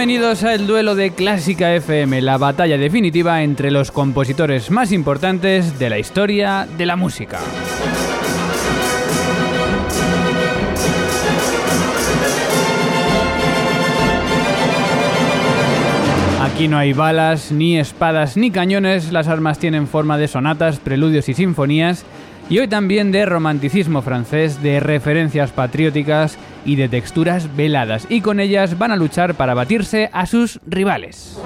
Bienvenidos a el duelo de Clásica FM, la batalla definitiva entre los compositores más importantes de la historia de la música. Aquí no hay balas, ni espadas, ni cañones, las armas tienen forma de sonatas, preludios y sinfonías, y hoy también de romanticismo francés, de referencias patrióticas y de texturas veladas, y con ellas van a luchar para batirse a sus rivales.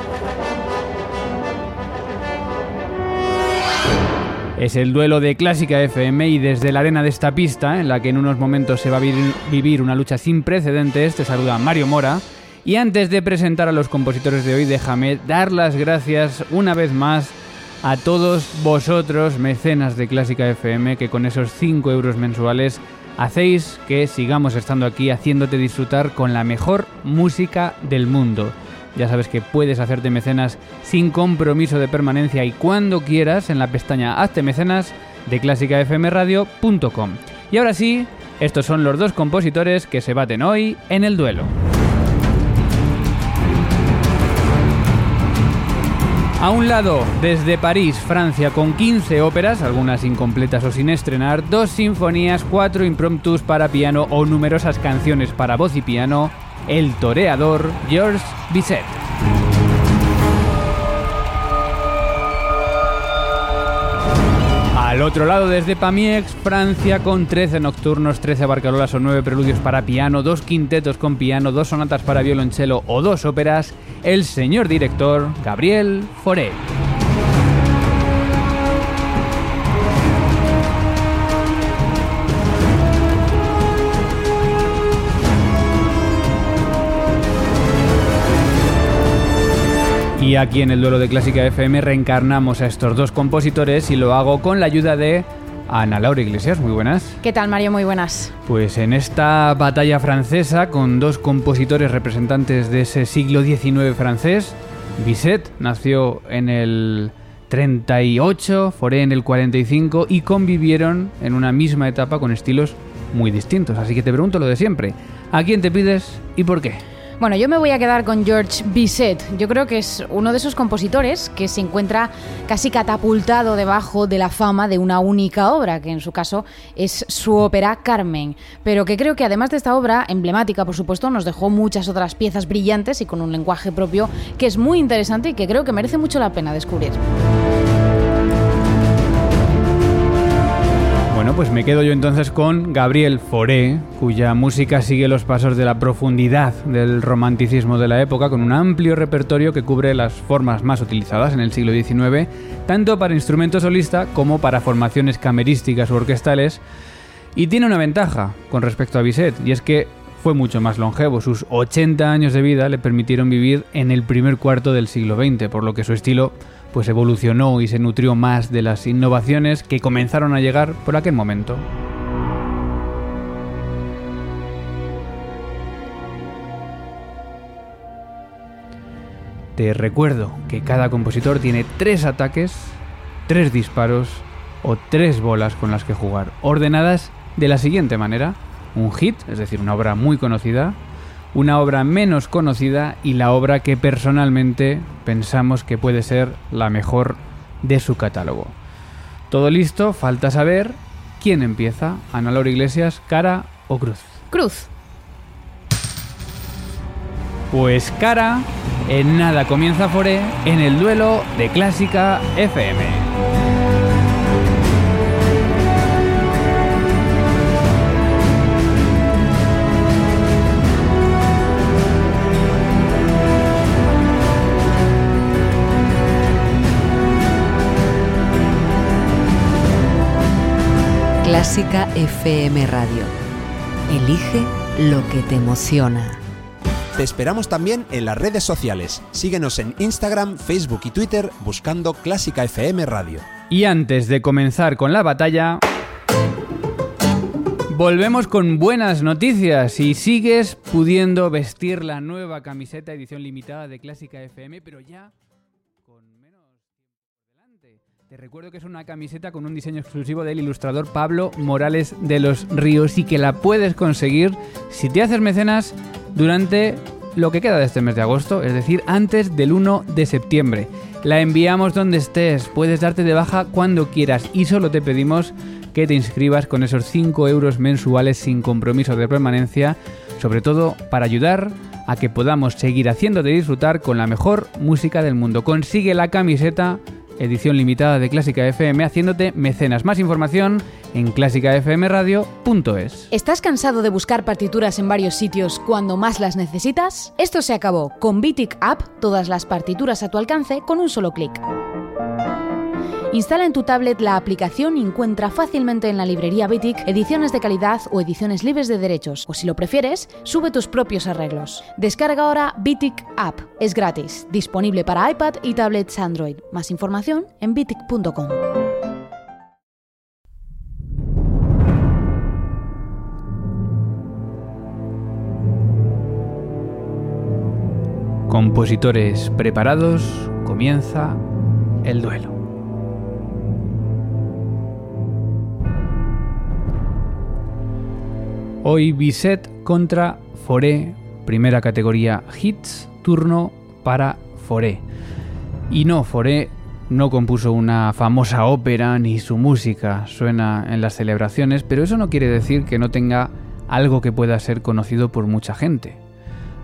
Es el duelo de Clásica FM y desde la arena de esta pista, en la que en unos momentos se va a vivir una lucha sin precedentes, te saluda Mario Mora. Y antes de presentar a los compositores de hoy, déjame dar las gracias una vez más a todos vosotros, mecenas de Clásica FM, que con esos 5 euros mensuales hacéis que sigamos estando aquí haciéndote disfrutar con la mejor música del mundo. Ya sabes que puedes hacerte mecenas sin compromiso de permanencia y cuando quieras en la pestaña Hazte mecenas de clásicafmradio.com. Y ahora sí, estos son los dos compositores que se baten hoy en el duelo. A un lado, desde París, Francia, con 15 óperas, algunas incompletas o sin estrenar, dos sinfonías, cuatro impromptus para piano o numerosas canciones para voz y piano, el toreador Georges Bizet. Otro lado, desde Pamiex, Francia, con 13 nocturnos, 13 barcarolas o 9 preludios para piano, dos quintetos con piano, dos sonatas para violonchelo o dos óperas, el señor director Gabriel Fauré. Y aquí en el duelo de Clásica FM reencarnamos a estos dos compositores y lo hago con la ayuda de Ana Laura Iglesias. Muy buenas. ¿Qué tal, Mario? Muy buenas. Pues en esta batalla francesa con dos compositores representantes de ese siglo XIX francés, Bizet nació en el 38, Foré en el 45 y convivieron en una misma etapa con estilos muy distintos. Así que te pregunto lo de siempre. ¿A quién te pides y por qué? Bueno, yo me voy a quedar con George Bizet. Yo creo que es uno de esos compositores que se encuentra casi catapultado debajo de la fama de una única obra, que en su caso es su ópera Carmen. Pero que creo que además de esta obra, emblemática por supuesto, nos dejó muchas otras piezas brillantes y con un lenguaje propio que es muy interesante y que creo que merece mucho la pena descubrir. Bueno, pues me quedo yo entonces con Gabriel Fauré, cuya música sigue los pasos de la profundidad del romanticismo de la época, con un amplio repertorio que cubre las formas más utilizadas en el siglo XIX, tanto para instrumento solista como para formaciones camerísticas u orquestales. Y tiene una ventaja con respecto a Bizet, y es que fue mucho más longevo. Sus 80 años de vida le permitieron vivir en el primer cuarto del siglo XX, por lo que su estilo pues evolucionó y se nutrió más de las innovaciones que comenzaron a llegar por aquel momento. Te recuerdo que cada compositor tiene tres ataques, tres disparos o tres bolas con las que jugar, ordenadas de la siguiente manera. Un hit, es decir, una obra muy conocida, una obra menos conocida y la obra que personalmente pensamos que puede ser la mejor de su catálogo. Todo listo, falta saber quién empieza. Ana Laura Iglesias, cara o cruz. Cruz. Pues cara, en nada comienza Foré en el duelo de Clásica FM. Clásica FM Radio. Elige lo que te emociona. Te esperamos también en las redes sociales. Síguenos en Instagram, Facebook y Twitter buscando Clásica FM Radio. Y antes de comenzar con la batalla... Volvemos con buenas noticias y sigues pudiendo vestir la nueva camiseta edición limitada de Clásica FM, pero ya Te recuerdo que es una camiseta con un diseño exclusivo del ilustrador Pablo Morales de los Ríos y que la puedes conseguir si te haces mecenas durante lo que queda de este mes de agosto, es decir, antes del 1 de septiembre. La enviamos donde estés, puedes darte de baja cuando quieras y solo te pedimos que te inscribas con esos 5 euros mensuales sin compromiso de permanencia, sobre todo para ayudar a que podamos seguir haciéndote disfrutar con la mejor música del mundo. Consigue la camiseta edición limitada de Clásica FM haciéndote mecenas. Más información en clásicafmradio.es. ¿Estás cansado de buscar partituras en varios sitios cuando más las necesitas? Esto se acabó. Con Bitic App, todas las partituras a tu alcance con un solo clic. Instala en tu tablet la aplicación y encuentra fácilmente en la librería Bitic ediciones de calidad o ediciones libres de derechos, o si lo prefieres, sube tus propios arreglos. Descarga ahora Bitic App, es gratis, disponible para iPad y tablets Android. Más información en bitic.com. Compositores preparados, comienza el duelo. Hoy Bisset contra Foré, primera categoría hits, turno para Foré. Y no, Foré no compuso una famosa ópera ni su música suena en las celebraciones, pero eso no quiere decir que no tenga algo que pueda ser conocido por mucha gente.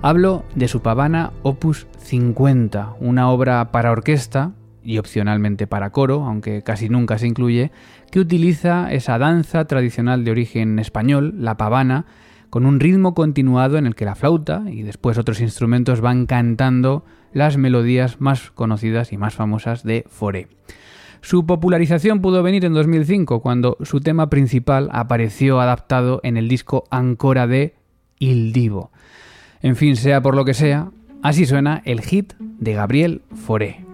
Hablo de su pavana Opus 50, una obra para orquesta y opcionalmente para coro, aunque casi nunca se incluye, que utiliza esa danza tradicional de origen español, la pavana, con un ritmo continuado en el que la flauta y después otros instrumentos van cantando las melodías más conocidas y más famosas de Foré. Su popularización pudo venir en 2005, cuando su tema principal apareció adaptado en el disco Ancora de Il Divo. En fin, sea por lo que sea, así suena el hit de Gabriel Foré.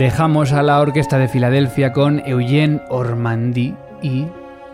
Dejamos a la Orquesta de Filadelfia con Eugène Ormandy y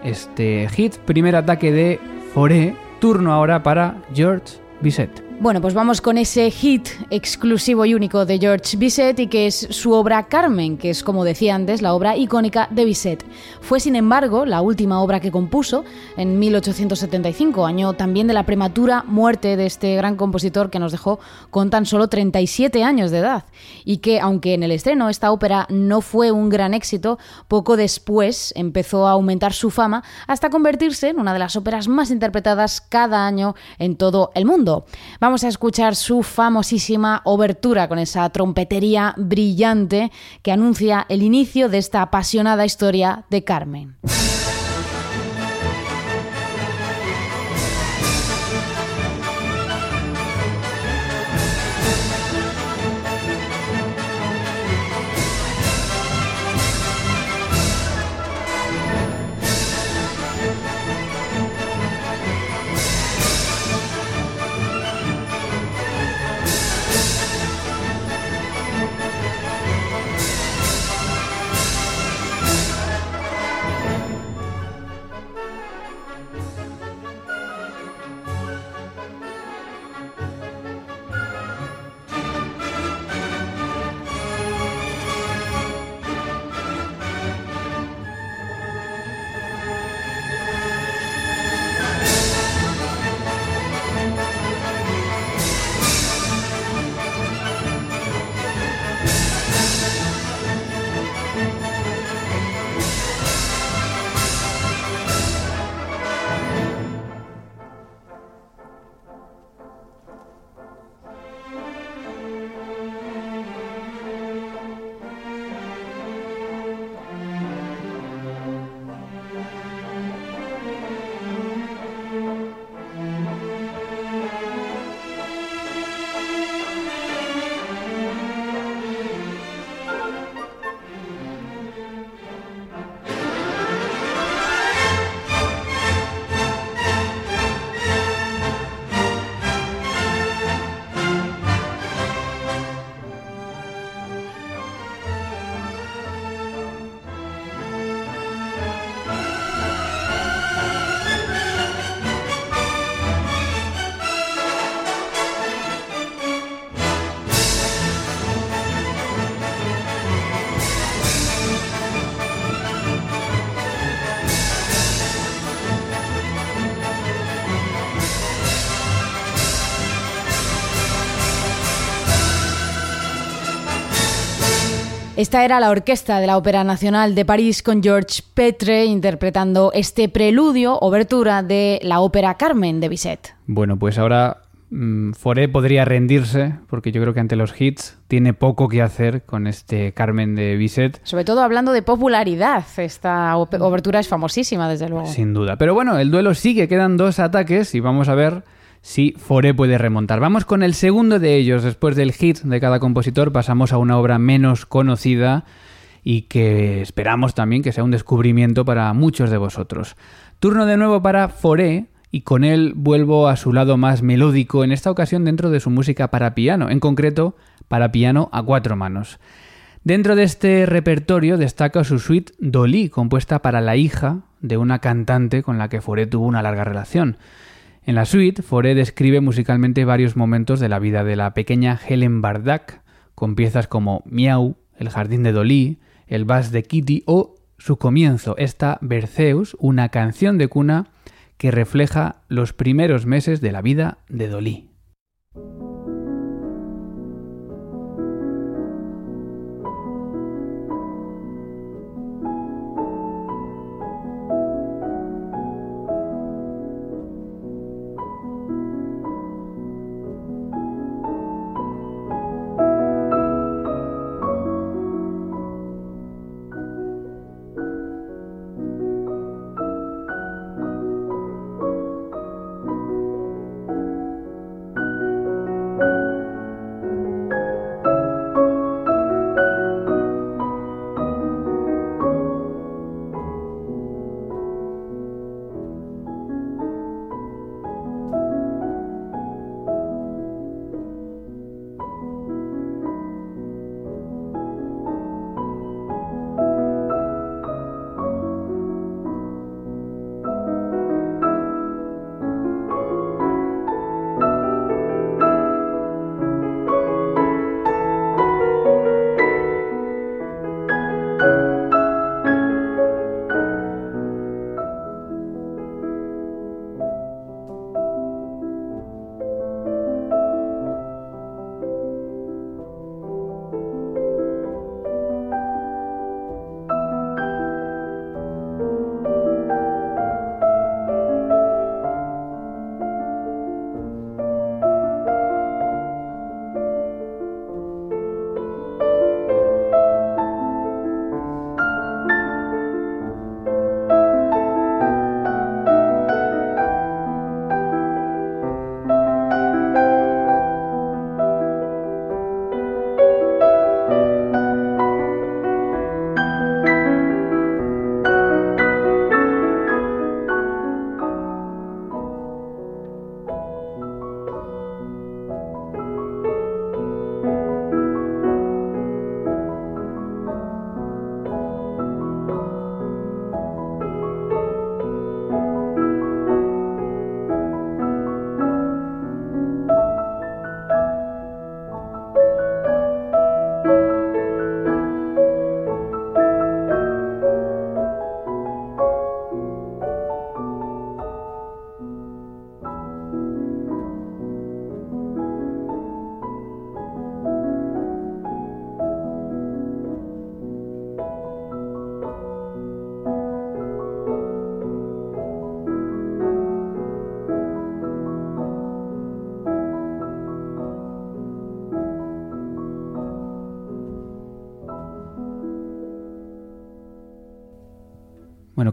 este hit, primer ataque de Foré, turno ahora para George Bizet. Bueno, pues vamos con ese hit exclusivo y único de George Bizet y que es su obra Carmen, que es como decía antes la obra icónica de Bizet. Fue sin embargo la última obra que compuso en 1875, año también de la prematura muerte de este gran compositor que nos dejó con tan solo 37 años de edad y que aunque en el estreno esta ópera no fue un gran éxito, poco después empezó a aumentar su fama hasta convertirse en una de las óperas más interpretadas cada año en todo el mundo. Vamos a escuchar su famosísima obertura con esa trompetería brillante que anuncia el inicio de esta apasionada historia de Carmen. Esta era la orquesta de la Ópera Nacional de París con Georges Petre interpretando este preludio, obertura de la ópera Carmen de Bizet. Bueno, pues ahora mm, Foré podría rendirse, porque yo creo que ante los hits tiene poco que hacer con este Carmen de Bizet. Sobre todo hablando de popularidad, esta obertura es famosísima, desde luego. Sin duda. Pero bueno, el duelo sigue, quedan dos ataques y vamos a ver si Foré puede remontar. Vamos con el segundo de ellos. Después del hit de cada compositor pasamos a una obra menos conocida y que esperamos también que sea un descubrimiento para muchos de vosotros. Turno de nuevo para Foré y con él vuelvo a su lado más melódico, en esta ocasión dentro de su música para piano, en concreto para piano a cuatro manos. Dentro de este repertorio destaca su suite Dolly, compuesta para la hija de una cantante con la que Foré tuvo una larga relación. En la suite, Foré describe musicalmente varios momentos de la vida de la pequeña Helen Bardak, con piezas como Miau, El jardín de Dolly, El vals de Kitty o su comienzo, esta Berceus, una canción de cuna que refleja los primeros meses de la vida de Dolly.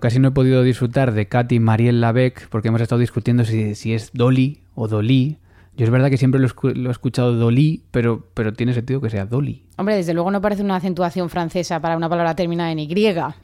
Casi no he podido disfrutar de Katy Marielle Labec porque hemos estado discutiendo si, si es Dolly o Dolly. Yo es verdad que siempre lo, escu- lo he escuchado Dolly, pero, pero tiene sentido que sea Dolly. Hombre, desde luego no parece una acentuación francesa para una palabra terminada en Y,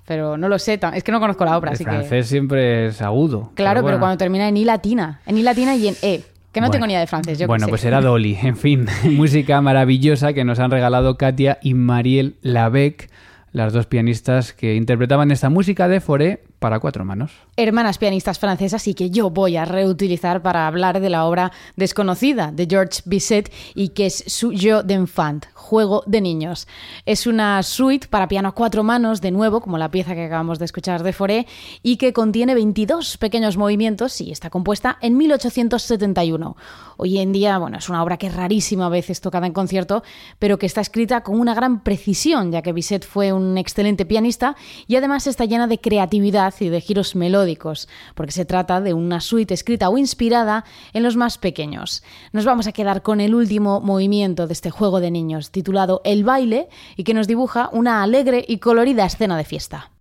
pero no lo sé, es que no conozco la obra, El así que... francés siempre es agudo. Claro, pero, bueno. cuando termina en I latina, en I latina y en E, que no Bueno. tengo ni idea de francés, yo Bueno, sé. pues era Dolly. En fin, música maravillosa que nos han regalado Katia y Marielle Labec, las dos pianistas que interpretaban esta música de Foré para cuatro manos. hermanas pianistas francesas y que yo voy a reutilizar para hablar de la obra desconocida de Georges Bizet y que es su Jeu d'enfant, juego de niños. Es una suite para piano a cuatro manos, de nuevo, como la pieza que acabamos de escuchar de Foré, y que contiene 22 pequeños movimientos y está compuesta en 1871. Hoy en día, bueno, es una obra que es rarísima a veces tocada en concierto, pero que está escrita con una gran precisión, ya que Bizet fue un excelente pianista y además está llena de creatividad y de giros melódicos, porque se trata de una suite escrita o inspirada en los más pequeños. Nos vamos a quedar con el último movimiento de este juego de niños, titulado El baile, y que nos dibuja una alegre y colorida escena de fiesta.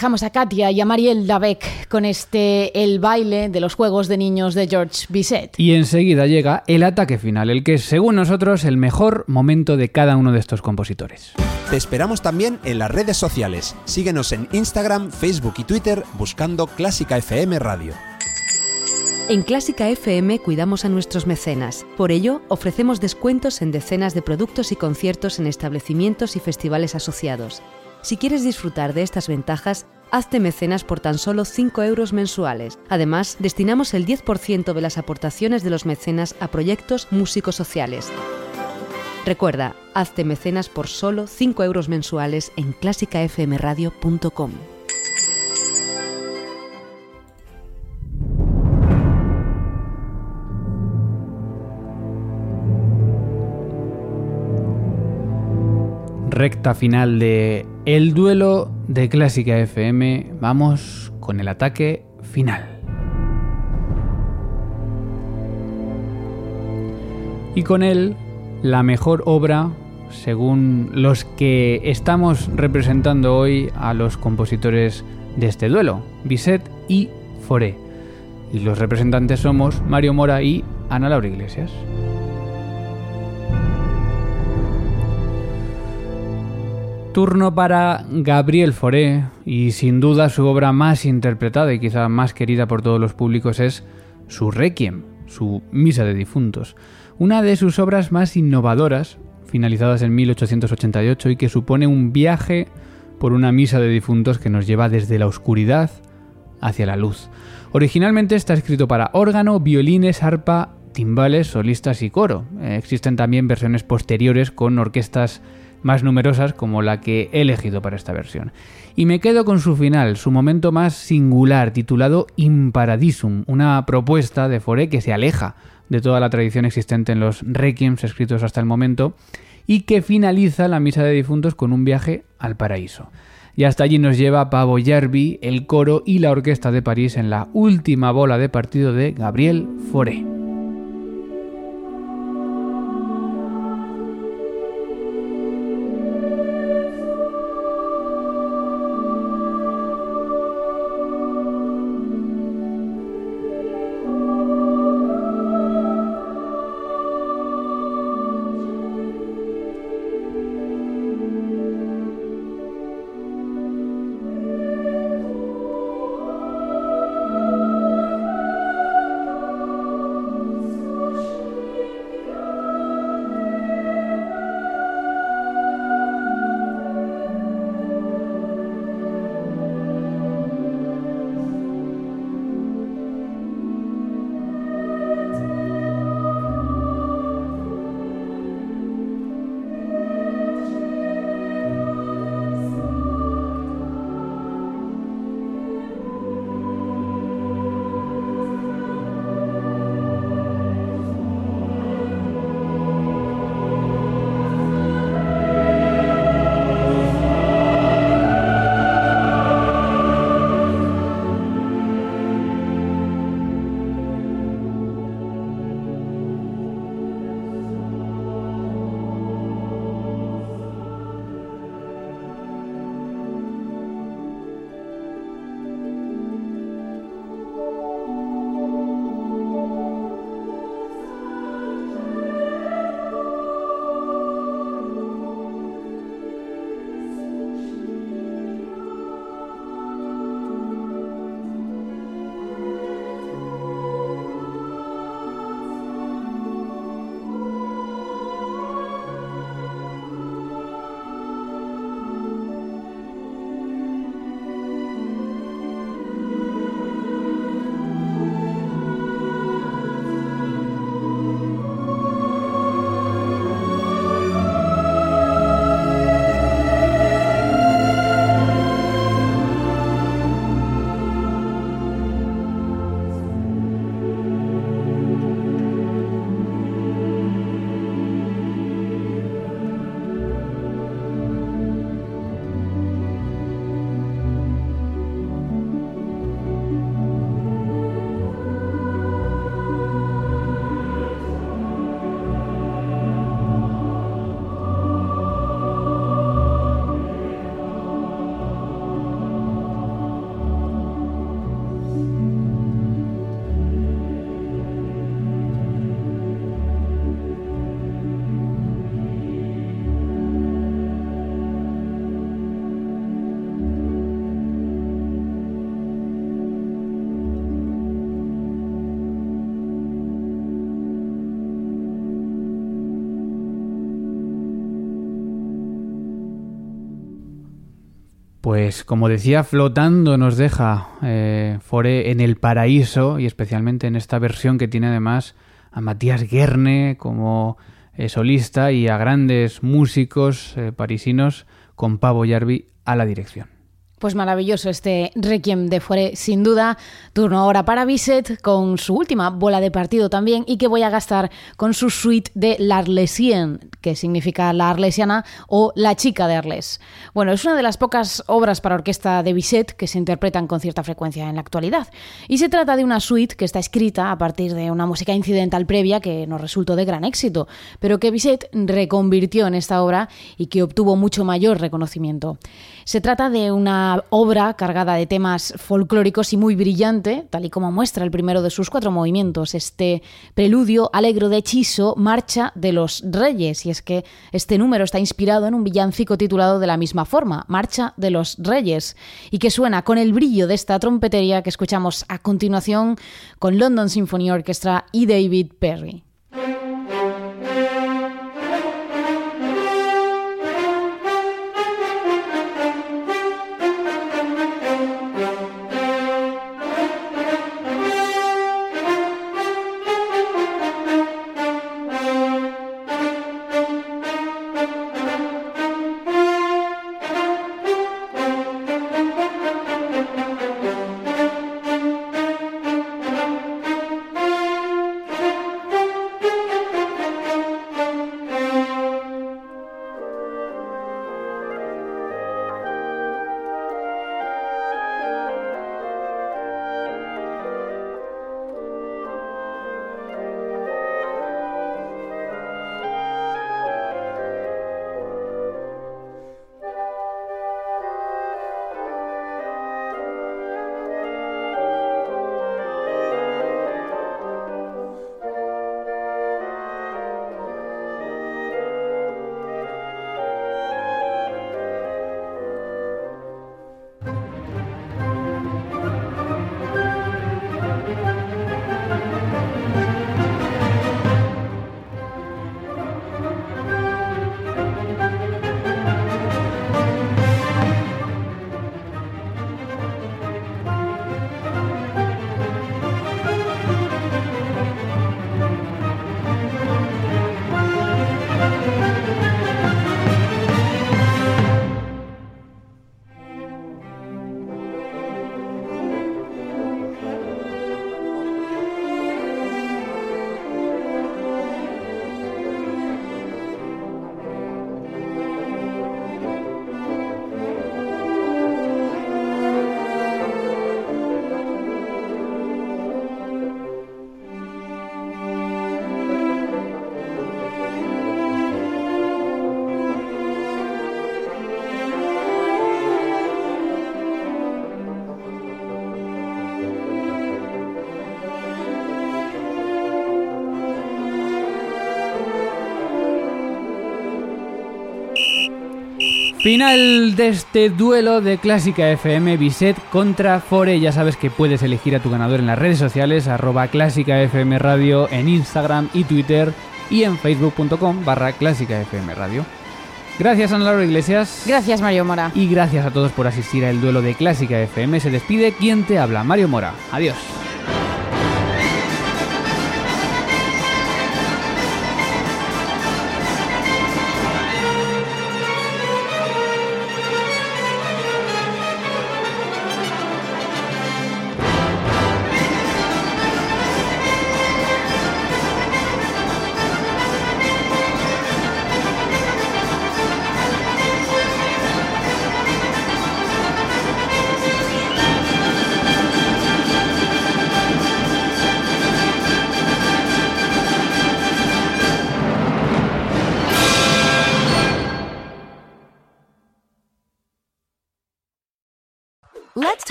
Dejamos a Katia y a Marielle Dabec con este El baile de los juegos de niños de George Bizet. Y enseguida llega el ataque final, el que es, según nosotros, el mejor momento de cada uno de estos compositores. Te esperamos también en las redes sociales. Síguenos en Instagram, Facebook y Twitter buscando Clásica FM Radio. En Clásica FM cuidamos a nuestros mecenas. Por ello, ofrecemos descuentos en decenas de productos y conciertos en establecimientos y festivales asociados. Si quieres disfrutar de estas ventajas, hazte mecenas por tan solo 5 euros mensuales. Además, destinamos el 10% de las aportaciones de los mecenas a proyectos músicos sociales. Recuerda, hazte mecenas por solo 5 euros mensuales en clásicafmradio.com. Recta final de El duelo de Clásica FM. Vamos con el ataque final. Y con él, la mejor obra, según los que estamos representando hoy a los compositores de este duelo, Bizet y Foré. Y los representantes somos Mario Mora y Ana Laura Iglesias. Turno para Gabriel Fauré y sin duda su obra más interpretada y quizá más querida por todos los públicos es su Requiem, su Misa de Difuntos, una de sus obras más innovadoras, finalizadas en 1888 y que supone un viaje por una misa de difuntos que nos lleva desde la oscuridad hacia la luz. Originalmente está escrito para órgano, violines, arpa, timbales, solistas y coro. Existen también versiones posteriores con orquestas más numerosas como la que he elegido para esta versión. Y me quedo con su final, su momento más singular, titulado Imparadisum, una propuesta de Fauré que se aleja de toda la tradición existente en los requiems escritos hasta el momento y que finaliza la misa de difuntos con un viaje al paraíso. Y hasta allí nos lleva Pavo Yerby, el coro y la orquesta de París en la última bola de partido de Gabriel Fauré. Pues como decía, flotando nos deja eh, Fore en el paraíso y especialmente en esta versión que tiene además a Matías Guerne como eh, solista y a grandes músicos eh, parisinos con Pavo Yarvi a la dirección. Pues maravilloso este Requiem de Fuere, sin duda. Turno ahora para Bisset con su última bola de partido también y que voy a gastar con su suite de l'Arlesien, que significa la arlesiana o la chica de Arles. Bueno, es una de las pocas obras para orquesta de Bisset que se interpretan con cierta frecuencia en la actualidad. Y se trata de una suite que está escrita a partir de una música incidental previa que nos resultó de gran éxito, pero que Bisset reconvirtió en esta obra y que obtuvo mucho mayor reconocimiento. Se trata de una obra cargada de temas folclóricos y muy brillante, tal y como muestra el primero de sus cuatro movimientos, este preludio alegro de hechizo, Marcha de los Reyes. Y es que este número está inspirado en un villancico titulado de la misma forma, Marcha de los Reyes, y que suena con el brillo de esta trompetería que escuchamos a continuación con London Symphony Orchestra y David Perry. Final de este duelo de Clásica FM Biset contra Fore. Ya sabes que puedes elegir a tu ganador en las redes sociales, arroba Clásica FM Radio en Instagram y Twitter y en facebook.com barra Clásica FM Radio. Gracias Ana Laura Iglesias. Gracias Mario Mora. Y gracias a todos por asistir al duelo de Clásica FM. Se despide quien te habla, Mario Mora. Adiós.